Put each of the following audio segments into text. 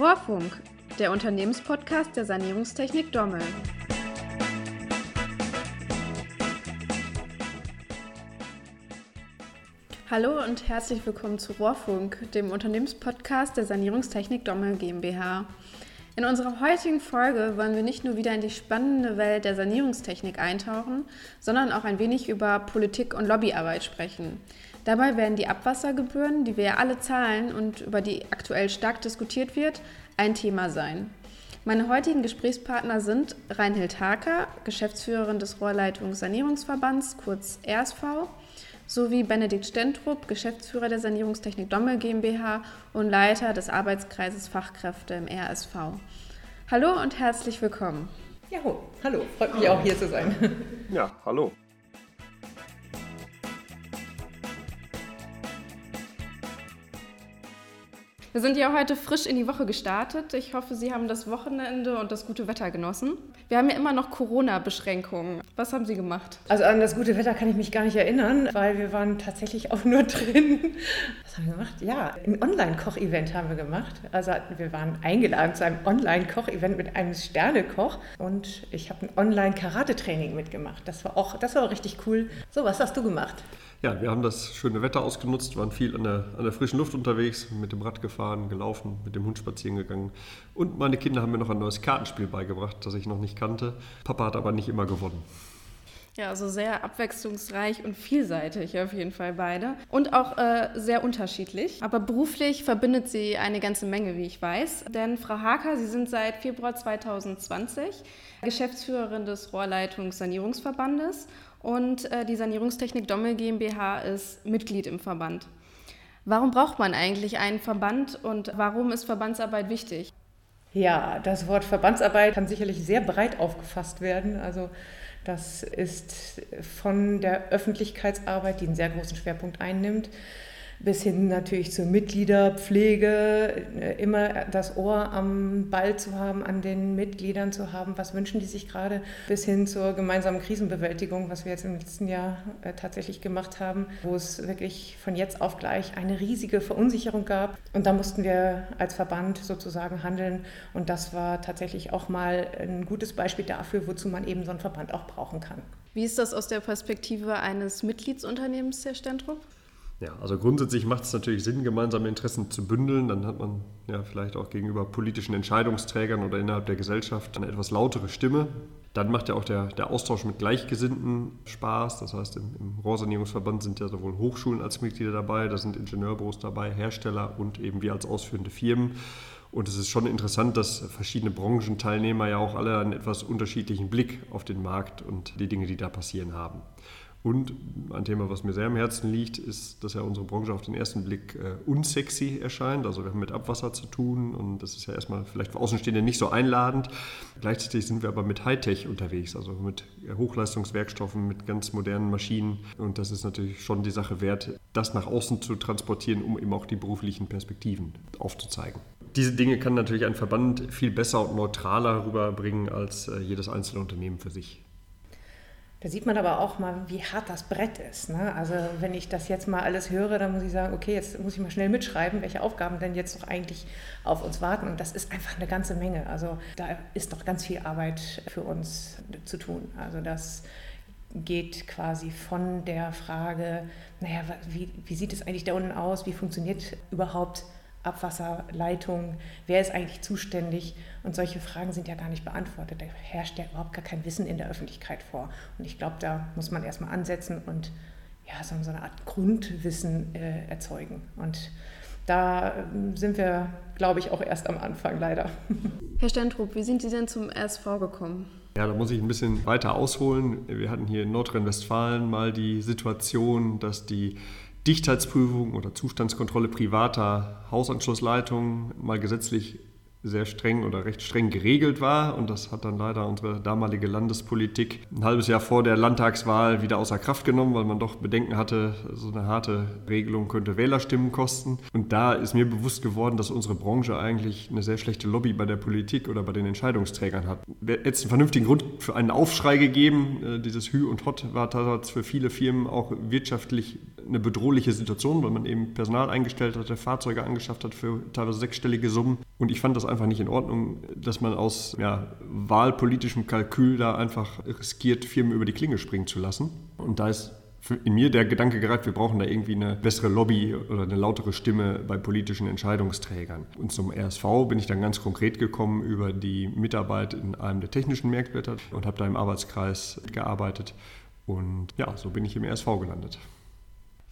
Rohrfunk, der Unternehmenspodcast der Sanierungstechnik Dommel. Hallo und herzlich willkommen zu Rohrfunk, dem Unternehmenspodcast der Sanierungstechnik Dommel GmbH. In unserer heutigen Folge wollen wir nicht nur wieder in die spannende Welt der Sanierungstechnik eintauchen, sondern auch ein wenig über Politik und Lobbyarbeit sprechen. Dabei werden die Abwassergebühren, die wir ja alle zahlen und über die aktuell stark diskutiert wird, ein Thema sein. Meine heutigen Gesprächspartner sind Reinhild Haker, Geschäftsführerin des Rohrleitungssanierungsverbands, kurz RSV, sowie Benedikt Stentrup, Geschäftsführer der Sanierungstechnik Dommel GmbH und Leiter des Arbeitskreises Fachkräfte im RSV. Hallo und herzlich willkommen. Ja, hallo, freut mich auch hier zu sein. Ja, hallo. Wir sind ja heute frisch in die Woche gestartet. Ich hoffe, Sie haben das Wochenende und das gute Wetter genossen. Wir haben ja immer noch Corona-Beschränkungen. Was haben Sie gemacht? Also an das gute Wetter kann ich mich gar nicht erinnern, weil wir waren tatsächlich auch nur drin. Was haben wir gemacht? Ja, ein Online-Koch-Event haben wir gemacht. Also wir waren eingeladen zu einem Online-Koch-Event mit einem Sternekoch und ich habe ein Online-Karate-Training mitgemacht. Das war auch, das war auch richtig cool. So, was hast du gemacht? Ja, wir haben das schöne Wetter ausgenutzt, waren viel an der, an der frischen Luft unterwegs, mit dem Rad gefahren, gelaufen, mit dem Hund spazieren gegangen. Und meine Kinder haben mir noch ein neues Kartenspiel beigebracht, das ich noch nicht kannte. Papa hat aber nicht immer gewonnen. Ja, also sehr abwechslungsreich und vielseitig auf jeden Fall beide. Und auch äh, sehr unterschiedlich. Aber beruflich verbindet sie eine ganze Menge, wie ich weiß. Denn Frau Haker, Sie sind seit Februar 2020 Geschäftsführerin des Rohrleitungssanierungsverbandes und äh, die Sanierungstechnik Dommel GmbH ist Mitglied im Verband. Warum braucht man eigentlich einen Verband und warum ist Verbandsarbeit wichtig? Ja, das Wort Verbandsarbeit kann sicherlich sehr breit aufgefasst werden. Also das ist von der Öffentlichkeitsarbeit, die einen sehr großen Schwerpunkt einnimmt, bis hin natürlich zur Mitgliederpflege, äh, immer das Ohr am Ball zu haben, an den Mitgliedern zu haben, was wünschen die sich gerade, bis hin zur gemeinsamen Krisenbewältigung, was wir jetzt im letzten Jahr äh, tatsächlich gemacht haben, wo es wirklich von jetzt auf gleich eine riesige Verunsicherung gab. Und da mussten wir als Verband sozusagen handeln. Und das war tatsächlich auch mal ein gutes Beispiel dafür, wozu man eben so einen Verband auch brauchen kann. Wie ist das aus der Perspektive eines Mitgliedsunternehmens, Herr Stentrup? Ja, also grundsätzlich macht es natürlich Sinn, gemeinsame Interessen zu bündeln. Dann hat man ja vielleicht auch gegenüber politischen Entscheidungsträgern oder innerhalb der Gesellschaft eine etwas lautere Stimme. Dann macht ja auch der, der Austausch mit Gleichgesinnten Spaß. Das heißt, im, im Rohrsanierungsverband sind ja sowohl Hochschulen als Mitglieder dabei, da sind Ingenieurbüros dabei, Hersteller und eben wir als ausführende Firmen. Und es ist schon interessant, dass verschiedene Branchenteilnehmer ja auch alle einen etwas unterschiedlichen Blick auf den Markt und die Dinge, die da passieren haben. Und ein Thema, was mir sehr am Herzen liegt, ist, dass ja unsere Branche auf den ersten Blick äh, unsexy erscheint. Also wir haben mit Abwasser zu tun und das ist ja erstmal vielleicht für Außenstehende nicht so einladend. Gleichzeitig sind wir aber mit Hightech unterwegs, also mit Hochleistungswerkstoffen, mit ganz modernen Maschinen. Und das ist natürlich schon die Sache wert, das nach außen zu transportieren, um eben auch die beruflichen Perspektiven aufzuzeigen. Diese Dinge kann natürlich ein Verband viel besser und neutraler rüberbringen als äh, jedes einzelne Unternehmen für sich. Da sieht man aber auch mal, wie hart das Brett ist. Ne? Also wenn ich das jetzt mal alles höre, dann muss ich sagen, okay, jetzt muss ich mal schnell mitschreiben, welche Aufgaben denn jetzt noch eigentlich auf uns warten. Und das ist einfach eine ganze Menge. Also da ist noch ganz viel Arbeit für uns zu tun. Also das geht quasi von der Frage, naja, wie, wie sieht es eigentlich da unten aus? Wie funktioniert überhaupt Abwasserleitung, wer ist eigentlich zuständig? Und solche Fragen sind ja gar nicht beantwortet. Da herrscht ja überhaupt gar kein Wissen in der Öffentlichkeit vor. Und ich glaube, da muss man erstmal ansetzen und ja, so eine Art Grundwissen äh, erzeugen. Und da ähm, sind wir, glaube ich, auch erst am Anfang leider. Herr Stentrup, wie sind Sie denn zum RSV gekommen? Ja, da muss ich ein bisschen weiter ausholen. Wir hatten hier in Nordrhein-Westfalen mal die Situation, dass die Dichtheitsprüfung oder Zustandskontrolle privater Hausanschlussleitungen mal gesetzlich sehr streng oder recht streng geregelt war. Und das hat dann leider unsere damalige Landespolitik ein halbes Jahr vor der Landtagswahl wieder außer Kraft genommen, weil man doch Bedenken hatte, so eine harte Regelung könnte Wählerstimmen kosten. Und da ist mir bewusst geworden, dass unsere Branche eigentlich eine sehr schlechte Lobby bei der Politik oder bei den Entscheidungsträgern hat. Jetzt einen vernünftigen Grund für einen Aufschrei gegeben. Äh, dieses Hü und Hot war tatsächlich für viele Firmen auch wirtschaftlich eine bedrohliche Situation, weil man eben Personal eingestellt hatte, Fahrzeuge angeschafft hat für teilweise sechsstellige Summen. Und ich fand das einfach nicht in Ordnung, dass man aus ja, wahlpolitischem Kalkül da einfach riskiert, Firmen über die Klinge springen zu lassen. Und da ist in mir der Gedanke gereift, wir brauchen da irgendwie eine bessere Lobby oder eine lautere Stimme bei politischen Entscheidungsträgern. Und zum RSV bin ich dann ganz konkret gekommen über die Mitarbeit in einem der technischen Merkblätter und habe da im Arbeitskreis gearbeitet. Und ja, so bin ich im RSV gelandet.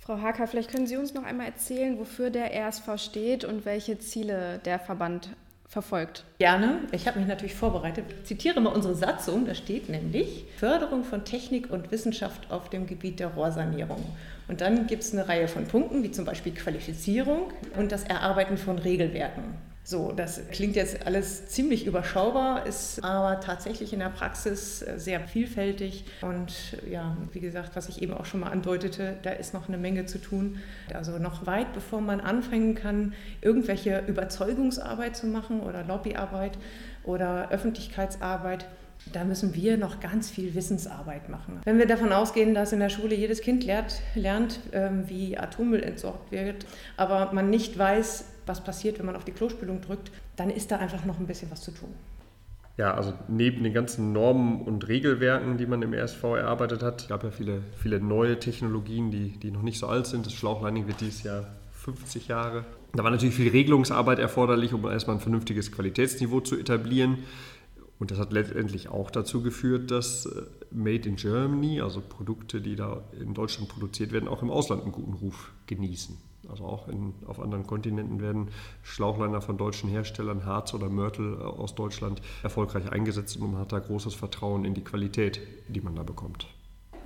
Frau Hacker, vielleicht können Sie uns noch einmal erzählen, wofür der RSV steht und welche Ziele der Verband verfolgt. Gerne. Ich habe mich natürlich vorbereitet. Ich zitiere mal unsere Satzung. Da steht nämlich Förderung von Technik und Wissenschaft auf dem Gebiet der Rohrsanierung. Und dann gibt es eine Reihe von Punkten, wie zum Beispiel Qualifizierung und das Erarbeiten von Regelwerken. So, das klingt jetzt alles ziemlich überschaubar, ist aber tatsächlich in der Praxis äh, sehr vielfältig. Und ja, wie gesagt, was ich eben auch schon mal andeutete, da ist noch eine Menge zu tun. Also noch weit bevor man anfangen kann, irgendwelche Überzeugungsarbeit zu machen oder Lobbyarbeit oder Öffentlichkeitsarbeit, da müssen wir noch ganz viel Wissensarbeit machen. Wenn wir davon ausgehen, dass in der Schule jedes Kind lernt, lernt ähm, wie Atommüll entsorgt wird, aber man nicht weiß, was passiert, wenn man auf die Klospülung drückt, dann ist da einfach noch ein bisschen was zu tun. Ja, also neben den ganzen Normen und Regelwerken, die man im RSV erarbeitet hat, gab ja viele, viele neue Technologien, die, die noch nicht so alt sind. Das Schlauchlining wird dieses Jahr 50 Jahre. Da war natürlich viel Regelungsarbeit erforderlich, um erstmal ein vernünftiges Qualitätsniveau zu etablieren. Und das hat letztendlich auch dazu geführt, dass äh, Made in Germany, also Produkte, die da in Deutschland produziert werden, auch im Ausland einen guten Ruf genießen. Also auch in, auf anderen Kontinenten werden Schlauchliner von deutschen Herstellern, Harz oder Mörtel äh, aus Deutschland, erfolgreich eingesetzt und man hat da großes Vertrauen in die Qualität, die man da bekommt.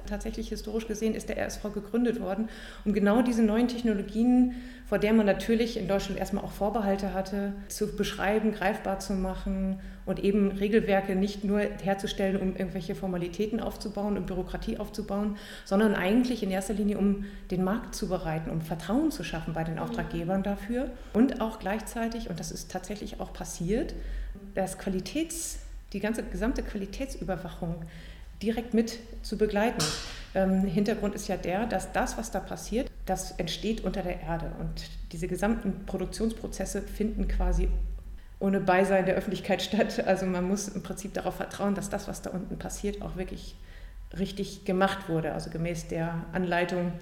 Tatsächlich historisch gesehen ist der RSV gegründet worden, um genau diese neuen Technologien, vor der man natürlich in Deutschland erstmal auch Vorbehalte hatte, zu beschreiben, greifbar zu machen und eben Regelwerke nicht nur herzustellen, um irgendwelche Formalitäten aufzubauen und Bürokratie aufzubauen, sondern eigentlich in erster Linie, um den Markt zu bereiten, um Vertrauen zu schaffen bei den Auftraggebern dafür. Und auch gleichzeitig, und das ist tatsächlich auch passiert, das Qualitäts, die ganze gesamte Qualitätsüberwachung direkt mit zu begleiten. Ähm, Hintergrund ist ja der, dass das, was da passiert, das entsteht unter der Erde. Und diese gesamten Produktionsprozesse finden quasi ohne Beisein der Öffentlichkeit statt. Also man muss im Prinzip darauf vertrauen, dass das, was da unten passiert, auch wirklich richtig gemacht wurde, also gemäß der Anleitung.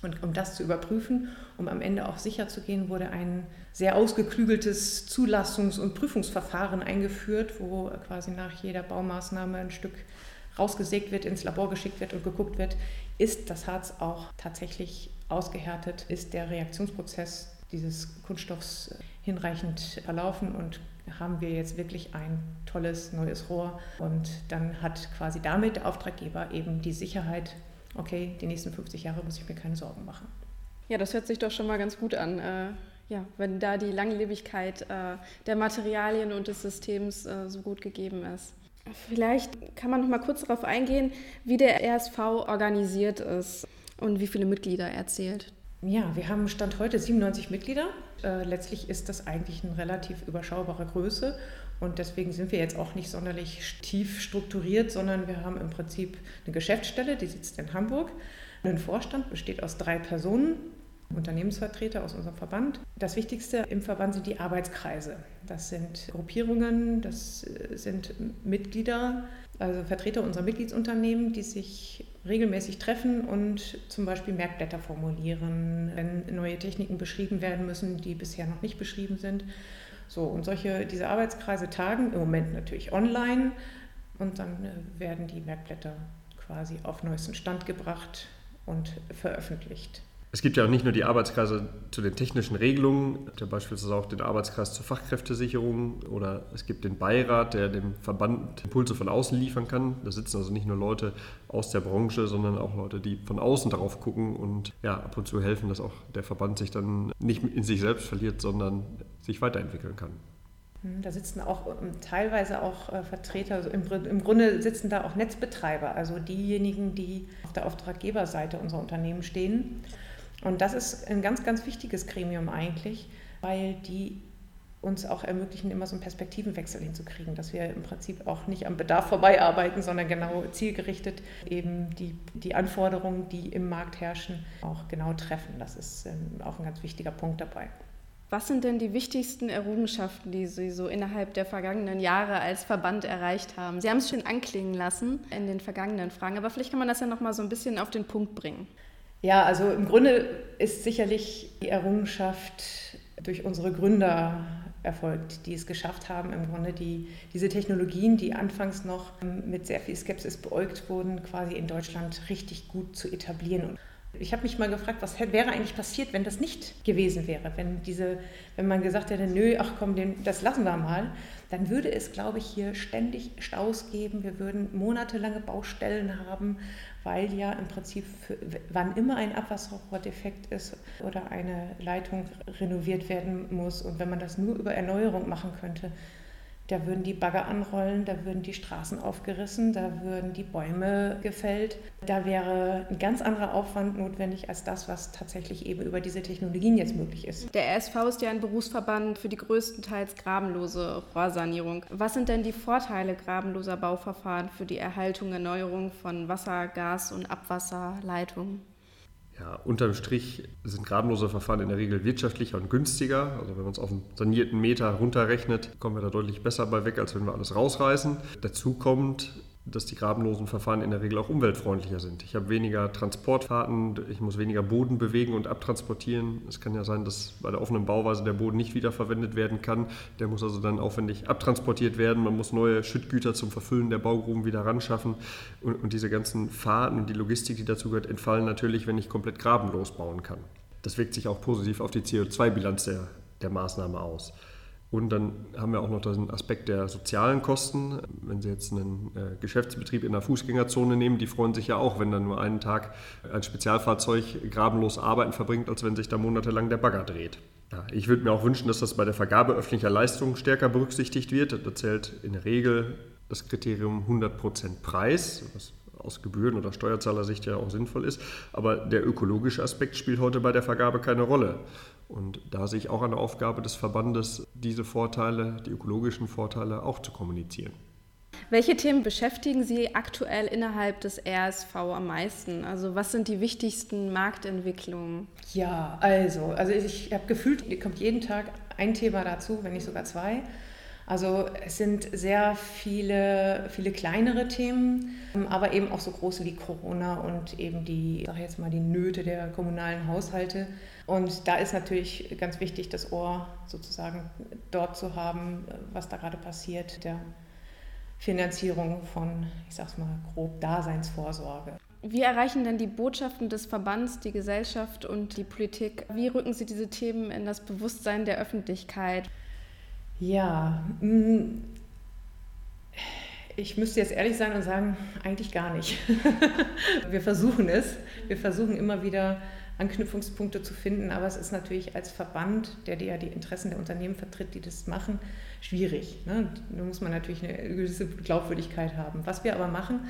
Und um das zu überprüfen, um am Ende auch sicher zu gehen, wurde ein sehr ausgeklügeltes Zulassungs- und Prüfungsverfahren eingeführt, wo quasi nach jeder Baumaßnahme ein Stück rausgesägt wird, ins Labor geschickt wird und geguckt wird, ist das Harz auch tatsächlich ausgehärtet, ist der Reaktionsprozess dieses Kunststoffs hinreichend verlaufen und haben wir jetzt wirklich ein tolles neues Rohr und dann hat quasi damit der Auftraggeber eben die Sicherheit, okay, die nächsten 50 Jahre muss ich mir keine Sorgen machen. Ja, das hört sich doch schon mal ganz gut an. Äh, ja, wenn da die Langlebigkeit äh, der Materialien und des Systems äh, so gut gegeben ist. Vielleicht kann man noch mal kurz darauf eingehen, wie der RSV organisiert ist und wie viele Mitglieder er zählt. Ja, wir haben Stand heute 97 Mitglieder. Äh, letztlich ist das eigentlich eine relativ überschaubare Größe und deswegen sind wir jetzt auch nicht sonderlich tief strukturiert, sondern wir haben im Prinzip eine Geschäftsstelle, die sitzt in Hamburg. Ein Vorstand besteht aus drei Personen, Unternehmensvertreter aus unserem Verband. Das Wichtigste im Verband sind die Arbeitskreise. Das sind Gruppierungen, das äh, sind Mitglieder, also Vertreter unserer Mitgliedsunternehmen, die sich regelmäßig treffen und zum Beispiel Merkblätter formulieren, wenn neue Techniken beschrieben werden müssen, die bisher noch nicht beschrieben sind. So, und solche, diese Arbeitskreise tagen im Moment natürlich online und dann äh, werden die Merkblätter quasi auf neuesten Stand gebracht und veröffentlicht. Es gibt ja auch nicht nur die Arbeitskreise zu den technischen Regelungen, ja beispielsweise auch den Arbeitskreis zur Fachkräftesicherung oder es gibt den Beirat, der dem Verband Impulse von außen liefern kann. Da sitzen also nicht nur Leute aus der Branche, sondern auch Leute, die von außen darauf gucken und ja, ab und zu helfen, dass auch der Verband sich dann nicht in sich selbst verliert, sondern sich weiterentwickeln kann. Hm, da sitzen auch ähm, teilweise auch äh, Vertreter, also im, Grunde sitzen da auch Netzbetreiber, also diejenigen, die auf der Auftraggeberseite unserer Unternehmen stehen und das ist ein ganz, ganz wichtiges Gremium eigentlich, weil die uns auch ermöglichen, immer so einen Perspektivenwechsel hinzukriegen, dass wir im Prinzip auch nicht am Bedarf vorbeiarbeiten, sondern genau zielgerichtet eben die, die Anforderungen, die im Markt herrschen, auch genau treffen. Das ist ähm, auch ein ganz wichtiger Punkt dabei. Was sind denn die wichtigsten Errungenschaften, die Sie so innerhalb der vergangenen Jahre als Verband erreicht haben? Sie haben es schon anklingen lassen in den vergangenen Fragen, aber vielleicht kann man das ja noch mal so ein bisschen auf den Punkt bringen. Ja, also im Grunde ist sicherlich die Errungenschaft durch unsere Gründer erfolgt, die es geschafft haben, im Grunde die, diese Technologien, die anfangs noch mit sehr viel Skepsis beäugt wurden, quasi in Deutschland richtig gut zu etablieren. Ich habe mich mal gefragt, was wäre eigentlich passiert, wenn das nicht gewesen wäre, wenn, diese, wenn man gesagt hätte, nö, ach komm, den, das lassen wir mal, dann würde es, glaube ich, hier ständig Staus geben, wir würden monatelange Baustellen haben, weil ja im Prinzip, für, wann immer ein Abwasserrohr defekt ist oder eine Leitung renoviert werden muss und wenn man das nur über Erneuerung machen könnte, da würden die Bagger anrollen, da würden die Straßen aufgerissen, da würden die Bäume gefällt. Da wäre ein ganz anderer Aufwand notwendig als das, was tatsächlich eben über diese Technologien jetzt möglich ist. Der RSV ist ja ein Berufsverband für die größtenteils grabenlose Rohrsanierung. Was sind denn die Vorteile grabenloser Bauverfahren für die Erhaltung, Erneuerung von Wasser, Gas und Abwasserleitungen? Ja, unterm Strich sind grabenlose Verfahren in der Regel wirtschaftlicher und günstiger. Also wenn man es auf einen sanierten Meter runterrechnet, kommen wir da deutlich besser bei weg, als wenn wir alles rausreißen. Dazu kommt, dass die grabenlosen Verfahren in der Regel auch umweltfreundlicher sind. Ich habe weniger Transportfahrten, ich muss weniger Boden bewegen und abtransportieren. Es kann ja sein, dass bei der offenen Bauweise der Boden nicht wiederverwendet werden kann. Der muss also dann aufwendig abtransportiert werden. Man muss neue Schüttgüter zum Verfüllen der Baugruben wieder ran schaffen. Und, und diese ganzen Fahrten und die Logistik, die dazu gehört, entfallen natürlich, wenn ich komplett grabenlos bauen kann. Das wirkt sich auch positiv auf die CO2-Bilanz der, der Maßnahme aus. Und dann haben wir auch noch den Aspekt der sozialen Kosten. Wenn Sie jetzt einen äh, Geschäftsbetrieb in der Fußgängerzone nehmen, die freuen sich ja auch, wenn dann nur einen Tag ein Spezialfahrzeug grabenlos arbeiten verbringt, als wenn sich da monatelang der Bagger dreht. Ja, ich würde mir auch wünschen, dass das bei der Vergabe öffentlicher Leistungen stärker berücksichtigt wird. Da zählt in der Regel das Kriterium 100% Preis, was aus Gebühren- oder Steuerzahlersicht ja auch sinnvoll ist. Aber der ökologische Aspekt spielt heute bei der Vergabe keine Rolle. Und da sehe ich auch eine Aufgabe des Verbandes, diese Vorteile, die ökologischen Vorteile auch zu kommunizieren. Welche Themen beschäftigen Sie aktuell innerhalb des RSV am meisten? Also was sind die wichtigsten Marktentwicklungen? Ja, also, also ich habe gefühlt, hier kommt jeden Tag ein Thema dazu, wenn nicht sogar zwei. Also es sind sehr viele, viele kleinere Themen, aber eben auch so große wie Corona und eben die, sag jetzt mal, die Nöte der kommunalen Haushalte. Und da ist natürlich ganz wichtig, das Ohr sozusagen dort zu haben, was da gerade passiert, der Finanzierung von, ich sag's mal, grob Daseinsvorsorge. Wie erreichen denn die Botschaften des Verbands, die Gesellschaft und die Politik? Wie rücken Sie diese Themen in das Bewusstsein der Öffentlichkeit? Ja, mm, ich müsste jetzt ehrlich sein und sagen, eigentlich gar nicht. Wir versuchen es. Wir versuchen immer wieder Anknüpfungspunkte zu finden, aber es ist natürlich als Verband, der ja die Interessen der Unternehmen vertritt, die das machen, schwierig. Ne? Da muss man natürlich eine gewisse Glaubwürdigkeit haben. Was wir aber machen,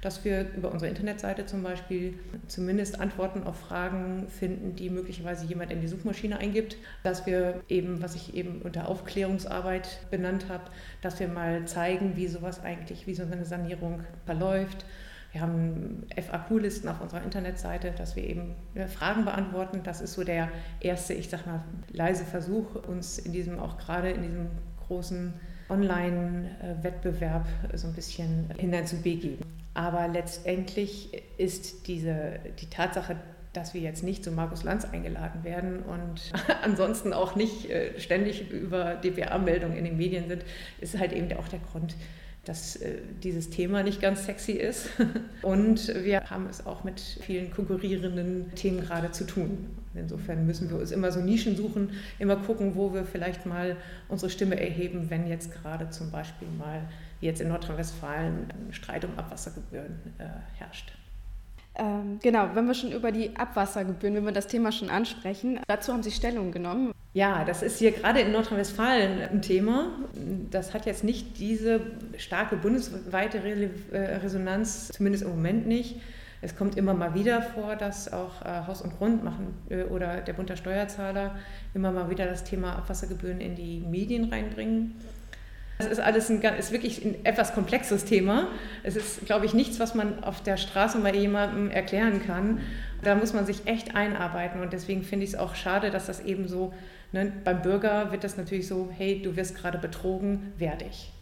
dass wir über unsere Internetseite zum Beispiel zumindest Antworten auf Fragen finden, die möglicherweise jemand in die Suchmaschine eingibt, dass wir eben, was ich eben unter Aufklärungsarbeit benannt habe, dass wir mal zeigen, wie sowas eigentlich, wie so eine Sanierung verläuft. Wir haben FAQ-Listen auf unserer Internetseite, dass wir eben Fragen beantworten. Das ist so der erste, ich sag mal, leise Versuch, uns in diesem, auch gerade in diesem großen Online-Wettbewerb so ein bisschen hineinzubegeben. Aber letztendlich ist diese, die Tatsache, dass wir jetzt nicht zu Markus Lanz eingeladen werden und ansonsten auch nicht äh, ständig über DPA-Meldungen in den Medien sind, ist halt eben auch der Grund, dass äh, dieses Thema nicht ganz sexy ist. Und wir haben es auch mit vielen konkurrierenden Themen gerade zu tun. Insofern müssen wir uns immer so Nischen suchen, immer gucken, wo wir vielleicht mal unsere Stimme erheben, wenn jetzt gerade zum Beispiel mal jetzt in Nordrhein-Westfalen ein Streit um Abwassergebühren äh, herrscht. Ähm, genau, wenn wir schon über die Abwassergebühren, wenn wir das Thema schon ansprechen, dazu haben Sie Stellung genommen. Ja, das ist hier gerade in Nordrhein-Westfalen ein Thema. Das hat jetzt nicht diese starke bundesweite äh, Resonanz, zumindest im Moment nicht. Es kommt immer mal wieder vor, dass auch äh, Haus und Grund machen äh, oder der Bund der Steuerzahler immer mal wieder das Thema Abwassergebühren in die Medien reinbringen. Es ist alles ein, ist wirklich ein etwas komplexes Thema. Es ist, glaube ich, nichts, was man auf der Straße mal jemandem erklären kann. Da muss man sich echt einarbeiten und deswegen finde ich es auch schade, dass das eben so, ne, beim Bürger wird das natürlich so, hey, du wirst gerade betrogen, werde ich.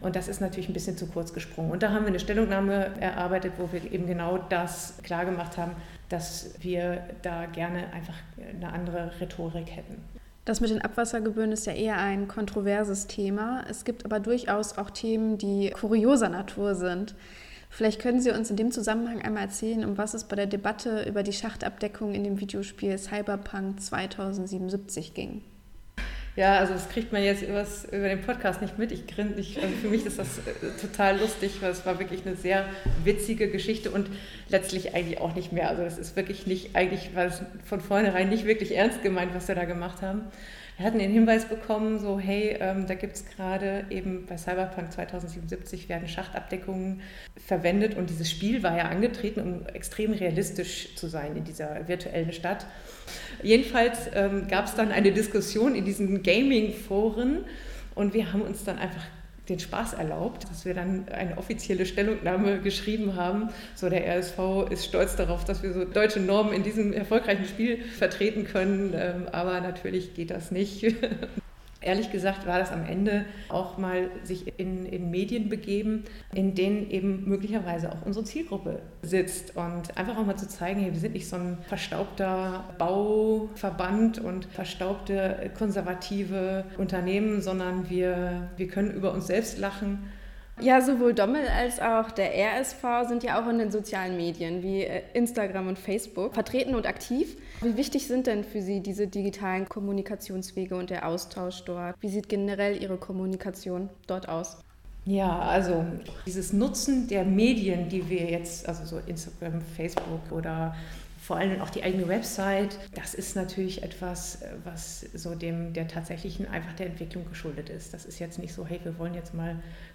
Und das ist natürlich ein bisschen zu kurz gesprungen. Und da haben wir eine Stellungnahme erarbeitet, wo wir eben genau das klargemacht haben, dass wir da gerne einfach eine andere Rhetorik hätten. Das mit den Abwassergebühren ist ja eher ein kontroverses Thema. Es gibt aber durchaus auch Themen, die kurioser Natur sind. Vielleicht können Sie uns in dem Zusammenhang einmal erzählen, um was es bei der Debatte über die Schachtabdeckung in dem Videospiel Cyberpunk 2077 ging. Ja, also das kriegt man jetzt übers, über den Podcast nicht mit. Ich grinse nicht. Also für mich ist das äh, total lustig, weil es war wirklich eine sehr witzige Geschichte und letztlich eigentlich auch nicht mehr. Also es ist wirklich nicht, eigentlich war es von vornherein nicht wirklich ernst gemeint, was wir da gemacht haben. Wir hatten den Hinweis bekommen, so hey, ähm, da gibt es gerade eben bei Cyberpunk 2077 werden Schachtabdeckungen verwendet und dieses Spiel war ja angetreten, um extrem realistisch zu sein in dieser virtuellen Stadt. Jedenfalls ähm, gab es dann eine Diskussion in diesen Gaming-Foren und wir haben uns dann einfach den Spaß erlaubt, dass wir dann eine offizielle Stellungnahme geschrieben haben. So, der RSV ist stolz darauf, dass wir so deutsche Normen in diesem erfolgreichen Spiel vertreten können, ähm, aber natürlich geht das nicht. Ehrlich gesagt war das am Ende auch mal sich in, in Medien begeben, in denen eben möglicherweise auch unsere Zielgruppe sitzt. Und einfach auch mal zu zeigen, hey, wir sind nicht so ein verstaubter Bauverband und verstaubte konservative Unternehmen, sondern wir, wir können über uns selbst lachen ja, sowohl Dommel als auch der RSV sind ja auch in den sozialen Medien wie äh, Instagram und Facebook vertreten und aktiv. Wie wichtig sind denn für Sie diese digitalen Kommunikationswege und der Austausch dort? Wie sieht generell Ihre Kommunikation dort aus? Ja, also dieses Nutzen der Medien, die wir jetzt, also so Instagram, Facebook oder vor allem auch die eigene Website, das ist natürlich etwas, was so dem der tatsächlichen einfach der Entwicklung geschuldet ist. Das ist jetzt nicht so, hey, wir wollen jetzt mal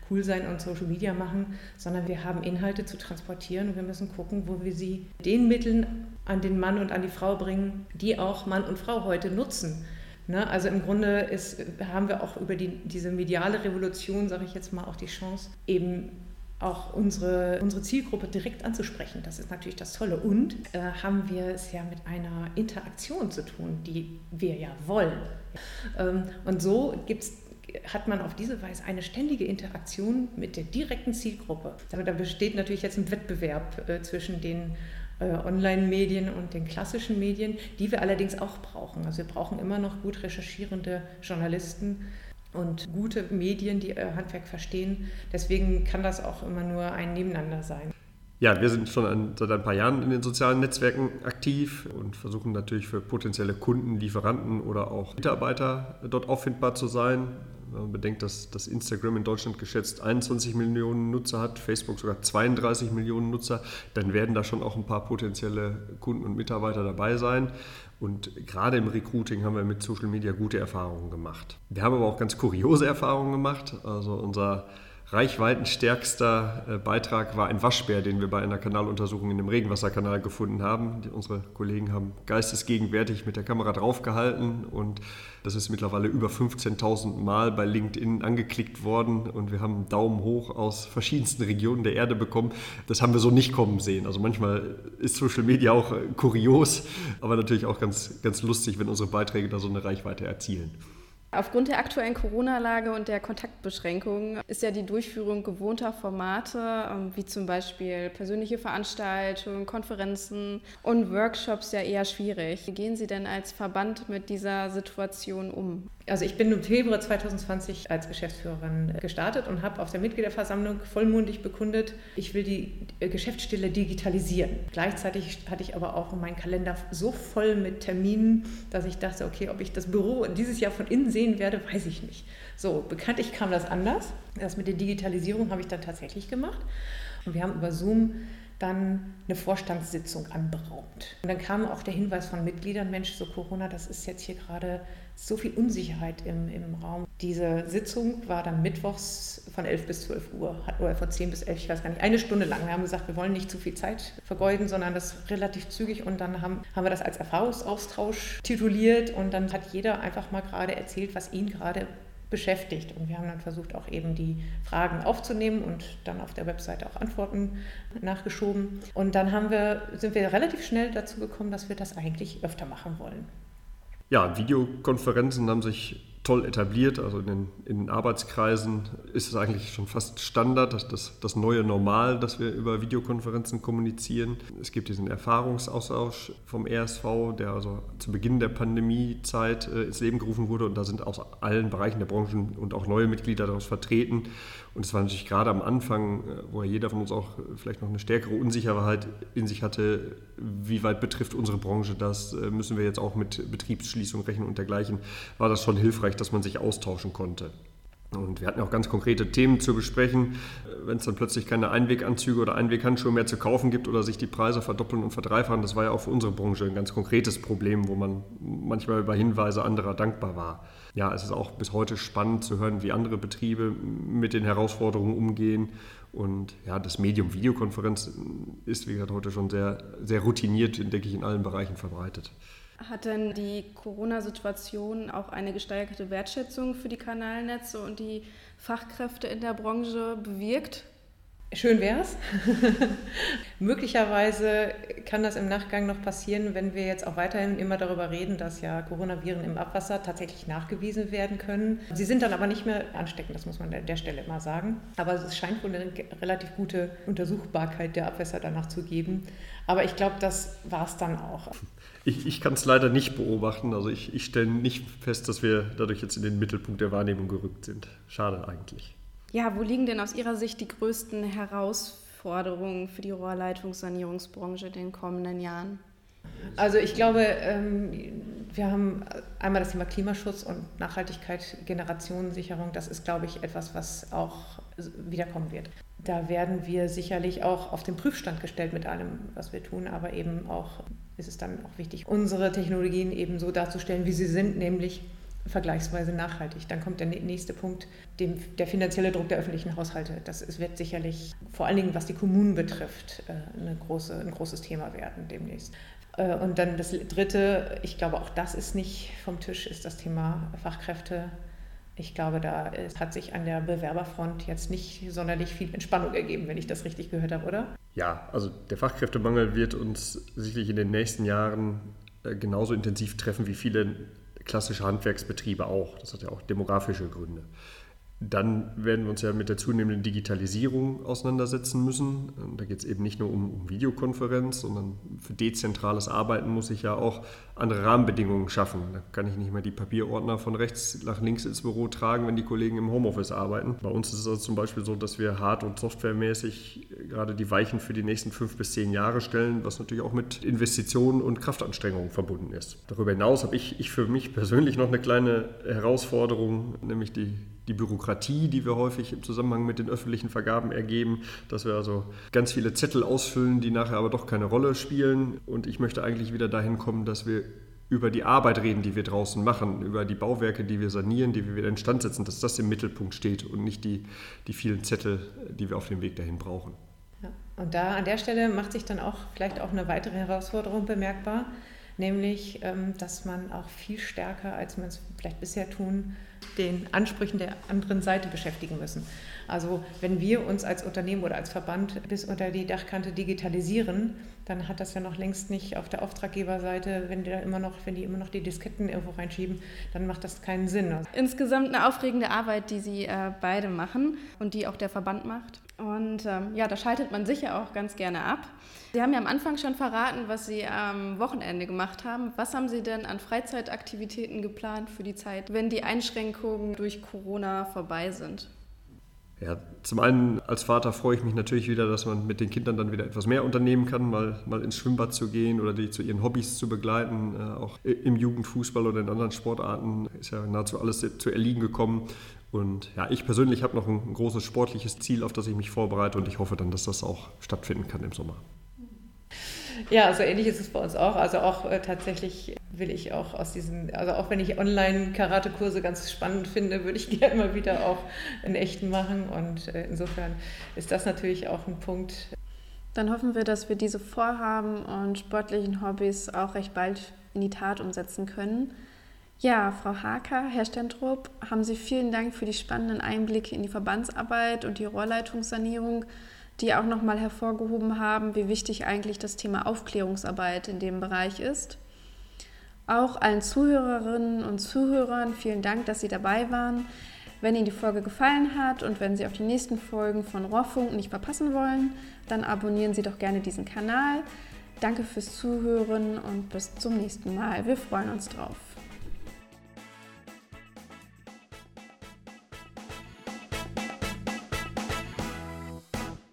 cool sein und Social Media machen, sondern wir haben Inhalte zu transportieren und wir müssen gucken, wo wir sie den Mitteln an den Mann und an die Frau bringen, die auch Mann und Frau heute nutzen. Ne? Also im Grunde ist, haben wir auch über die, diese mediale Revolution, sage ich jetzt mal, auch die Chance, eben auch unsere, unsere Zielgruppe direkt anzusprechen. Das ist natürlich das Tolle. Und äh, haben wir es ja mit einer Interaktion zu tun, die wir ja wollen. Ähm, und so gibt es hat man auf diese Weise eine ständige Interaktion mit der direkten Zielgruppe. Da besteht natürlich jetzt ein Wettbewerb äh, zwischen den äh, Online-Medien und den klassischen Medien, die wir allerdings auch brauchen. Also wir brauchen immer noch gut recherchierende Journalisten und gute Medien, die äh, Handwerk verstehen. Deswegen kann das auch immer nur ein Nebeneinander sein. Ja, wir sind schon seit ein paar Jahren in den sozialen Netzwerken aktiv und versuchen natürlich für potenzielle Kunden, Lieferanten oder auch Mitarbeiter dort auffindbar zu sein. Wenn man bedenkt, dass, dass Instagram in Deutschland geschätzt 21 Millionen Nutzer hat, Facebook sogar 32 Millionen Nutzer, dann werden da schon auch ein paar potenzielle Kunden und Mitarbeiter dabei sein. Und gerade im Recruiting haben wir mit Social Media gute Erfahrungen gemacht. Wir haben aber auch ganz kuriose Erfahrungen gemacht. Also unser reichweitenstärkster äh, Beitrag war ein Waschbär, den wir bei einer Kanaluntersuchung in dem Regenwasserkanal gefunden haben. Unsere Kollegen haben geistesgegenwärtig mit der Kamera draufgehalten und das ist mittlerweile über 15.000 Mal bei LinkedIn angeklickt worden und wir haben einen Daumen hoch aus verschiedensten Regionen der Erde bekommen. Das haben wir so nicht kommen sehen. Also manchmal ist Social Media auch äh, kurios, aber natürlich auch ganz, ganz lustig, wenn unsere Beiträge da so eine Reichweite erzielen. Aufgrund der aktuellen Corona-Lage und der Kontaktbeschränkungen ist ja die Durchführung gewohnter Formate, ähm, wie zum Beispiel persönliche Veranstaltungen, Konferenzen und Workshops ja eher schwierig. Wie gehen Sie denn als Verband mit dieser Situation um? Also ich bin im Februar 2020 als Geschäftsführerin gestartet und habe auf der Mitgliederversammlung vollmundig bekundet, ich will die Geschäftsstelle digitalisieren. Gleichzeitig hatte ich aber auch meinen Kalender so voll mit Terminen, dass ich dachte, okay, ob ich das Büro dieses Jahr von innen sehen werde, weiß ich nicht. So, bekanntlich kam das anders. Das mit der Digitalisierung habe ich dann tatsächlich gemacht. Und wir haben über Zoom dann eine Vorstandssitzung anberaumt. Und dann kam auch der Hinweis von Mitgliedern, Mensch, so Corona, das ist jetzt hier gerade so viel Unsicherheit im, im Raum. Diese Sitzung war dann mittwochs von 11 bis 12 Uhr, oder von 10 bis 11, ich weiß gar nicht, eine Stunde lang. Wir haben gesagt, wir wollen nicht zu viel Zeit vergeuden, sondern das relativ zügig. Und dann haben, haben wir das als Erfahrungsaustausch tituliert und dann hat jeder einfach mal gerade erzählt, was ihn gerade beschäftigt. Und wir haben dann versucht, auch eben die Fragen aufzunehmen und dann auf der Webseite auch Antworten nachgeschoben. Und dann haben wir, sind wir relativ schnell dazu gekommen, dass wir das eigentlich öfter machen wollen. Ja, Videokonferenzen haben sich toll etabliert. Also in den, in den, Arbeitskreisen ist es eigentlich schon fast Standard, das, das, das neue Normal, dass wir über Videokonferenzen kommunizieren. Es gibt diesen Erfahrungsaustausch vom ESV, der also zu Beginn der Pandemiezeit äh, ins Leben gerufen wurde. Und da sind aus allen Bereichen der Branchen und auch neue Mitglieder daraus vertreten. Und es war natürlich gerade am Anfang, äh, wo ja jeder von uns auch vielleicht noch eine stärkere Unsicherheit in sich hatte, wie weit betrifft unsere Branche das, äh, müssen wir jetzt auch mit Betriebsschließung rechnen und dergleichen, war das schon hilfreich, dass man sich austauschen konnte. Und wir hatten auch ganz konkrete Themen zu besprechen. Wenn es dann plötzlich keine Einweganzüge oder Einweghandschuhe mehr zu kaufen gibt oder sich die Preise verdoppeln und verdreifachen, das war ja auch für unsere Branche ein ganz konkretes Problem, wo man manchmal über Hinweise anderer dankbar war. Ja, es ist auch bis heute spannend zu hören, wie andere Betriebe mit den Herausforderungen umgehen. Und ja, das Medium Videokonferenz ist, wie gesagt, heute schon sehr, sehr routiniert, denke ich, in allen Bereichen verbreitet. Hat denn die Corona-Situation auch eine gesteigerte Wertschätzung für die Kanalnetze und die Fachkräfte in der Branche bewirkt? Schön wäre es. Möglicherweise kann das im Nachgang noch passieren, wenn wir jetzt auch weiterhin immer darüber reden, dass ja Coronaviren im Abwasser tatsächlich nachgewiesen werden können. Sie sind dann aber nicht mehr ansteckend, das muss man an der Stelle immer sagen. Aber es scheint wohl eine relativ gute Untersuchbarkeit der Abwässer danach zu geben. Aber ich glaube, das war es dann auch. Ich, ich kann es leider nicht beobachten. Also ich, ich stelle nicht fest, dass wir dadurch jetzt in den Mittelpunkt der Wahrnehmung gerückt sind. Schade eigentlich. Ja, wo liegen denn aus Ihrer Sicht die größten Herausforderungen für die Rohrleitungssanierungsbranche in den kommenden Jahren? Also ich glaube, ähm, wir haben einmal das Thema Klimaschutz und Nachhaltigkeit, Generationensicherung. Das ist, glaube ich, etwas, was auch wiederkommen wird. Da werden wir sicherlich auch auf den Prüfstand gestellt mit allem, was wir tun, aber eben auch ist es dann auch wichtig, unsere Technologien eben so darzustellen, wie sie sind, nämlich vergleichsweise nachhaltig. Dann kommt der nächste Punkt, dem, der finanzielle Druck der öffentlichen Haushalte. Das wird sicherlich vor allen Dingen, was die Kommunen betrifft, äh, große, ein großes Thema werden demnächst. Äh, und dann das Dritte, ich glaube, auch das ist nicht vom Tisch, ist das Thema Fachkräfte. Ich glaube, da hat sich an der Bewerberfront jetzt nicht sonderlich viel Entspannung ergeben, wenn ich das richtig gehört habe, oder? Ja, also der Fachkräftemangel wird uns sicherlich in den nächsten Jahren äh, genauso intensiv treffen wie viele klassische Handwerksbetriebe auch. Das hat ja auch demografische Gründe. Dann werden wir uns ja mit der zunehmenden Digitalisierung auseinandersetzen müssen. Da geht es eben nicht nur um, um, Videokonferenz, sondern für dezentrales Arbeiten muss ich ja auch andere Rahmenbedingungen schaffen. Da kann ich nicht mehr die Papierordner von rechts nach links ins Büro tragen, wenn die Kollegen im Homeoffice arbeiten. Bei uns ist es also zum Beispiel so, dass wir hard- und softwaremäßig gerade die Weichen für die nächsten fünf bis zehn Jahre stellen, was natürlich auch mit Investitionen und Kraftanstrengungen verbunden ist. Darüber hinaus habe ich, ich für mich persönlich noch eine kleine Herausforderung, nämlich die die Bürokratie, die wir häufig im Zusammenhang mit den öffentlichen Vergaben ergeben, dass wir also ganz viele Zettel ausfüllen, die nachher aber doch keine Rolle spielen. Und ich möchte eigentlich wieder dahin kommen, dass wir über die Arbeit reden, die wir draußen machen, über die Bauwerke, die wir sanieren, die wir wieder instand setzen, dass das im Mittelpunkt steht und nicht die, die vielen Zettel, die wir auf dem Weg dahin brauchen. Ja, und da an der Stelle macht sich dann auch vielleicht auch eine weitere Herausforderung bemerkbar, nämlich, ähm, dass man auch viel stärker, als man es vielleicht bisher tun, den Ansprüchen der anderen Seite beschäftigen müssen. Also wenn wir uns als Unternehmen oder als Verband bis unter die Dachkante digitalisieren, dann hat das ja noch längst nicht auf der Auftraggeberseite, wenn die immer noch, wenn die immer noch die Disketten irgendwo reinschieben, dann macht das keinen Sinn. Insgesamt eine aufregende Arbeit, die Sie äh, beide machen und die auch der Verband macht. Und ähm, ja, da schaltet man sicher auch ganz gerne ab. Sie haben ja am Anfang schon verraten, was Sie am Wochenende gemacht haben. Was haben Sie denn an Freizeitaktivitäten geplant für die Zeit, wenn die Einschränkungen durch Corona vorbei sind? Ja, zum einen als Vater freue ich mich natürlich wieder, dass man mit den Kindern dann wieder etwas mehr unternehmen kann, mal, mal ins Schwimmbad zu gehen oder die zu ihren Hobbys zu begleiten. Äh, auch im Jugendfußball oder in anderen Sportarten ist ja nahezu alles zu erliegen gekommen. Und ja, ich persönlich habe noch ein großes sportliches Ziel, auf das ich mich vorbereite und ich hoffe dann, dass das auch stattfinden kann im Sommer. Ja, also ähnlich ist es bei uns auch. Also auch äh, tatsächlich will ich auch aus diesen, also auch wenn ich Online-Karate-Kurse ganz spannend finde, würde ich gerne mal wieder auch einen echten machen. Und äh, insofern ist das natürlich auch ein Punkt. Dann hoffen wir, dass wir diese Vorhaben und sportlichen Hobbys auch recht bald in die Tat umsetzen können. Ja, Frau Haker, Herr Stentrup, haben Sie vielen Dank für die spannenden Einblicke in die Verbandsarbeit und die Rohrleitungssanierung die auch nochmal hervorgehoben haben, wie wichtig eigentlich das Thema Aufklärungsarbeit in dem Bereich ist. Auch allen Zuhörerinnen und Zuhörern vielen Dank, dass Sie dabei waren. Wenn Ihnen die Folge gefallen hat und wenn Sie auch die nächsten Folgen von Rohrfunk nicht verpassen wollen, dann abonnieren Sie doch gerne diesen Kanal. Danke fürs Zuhören und bis zum nächsten Mal. Wir freuen uns drauf.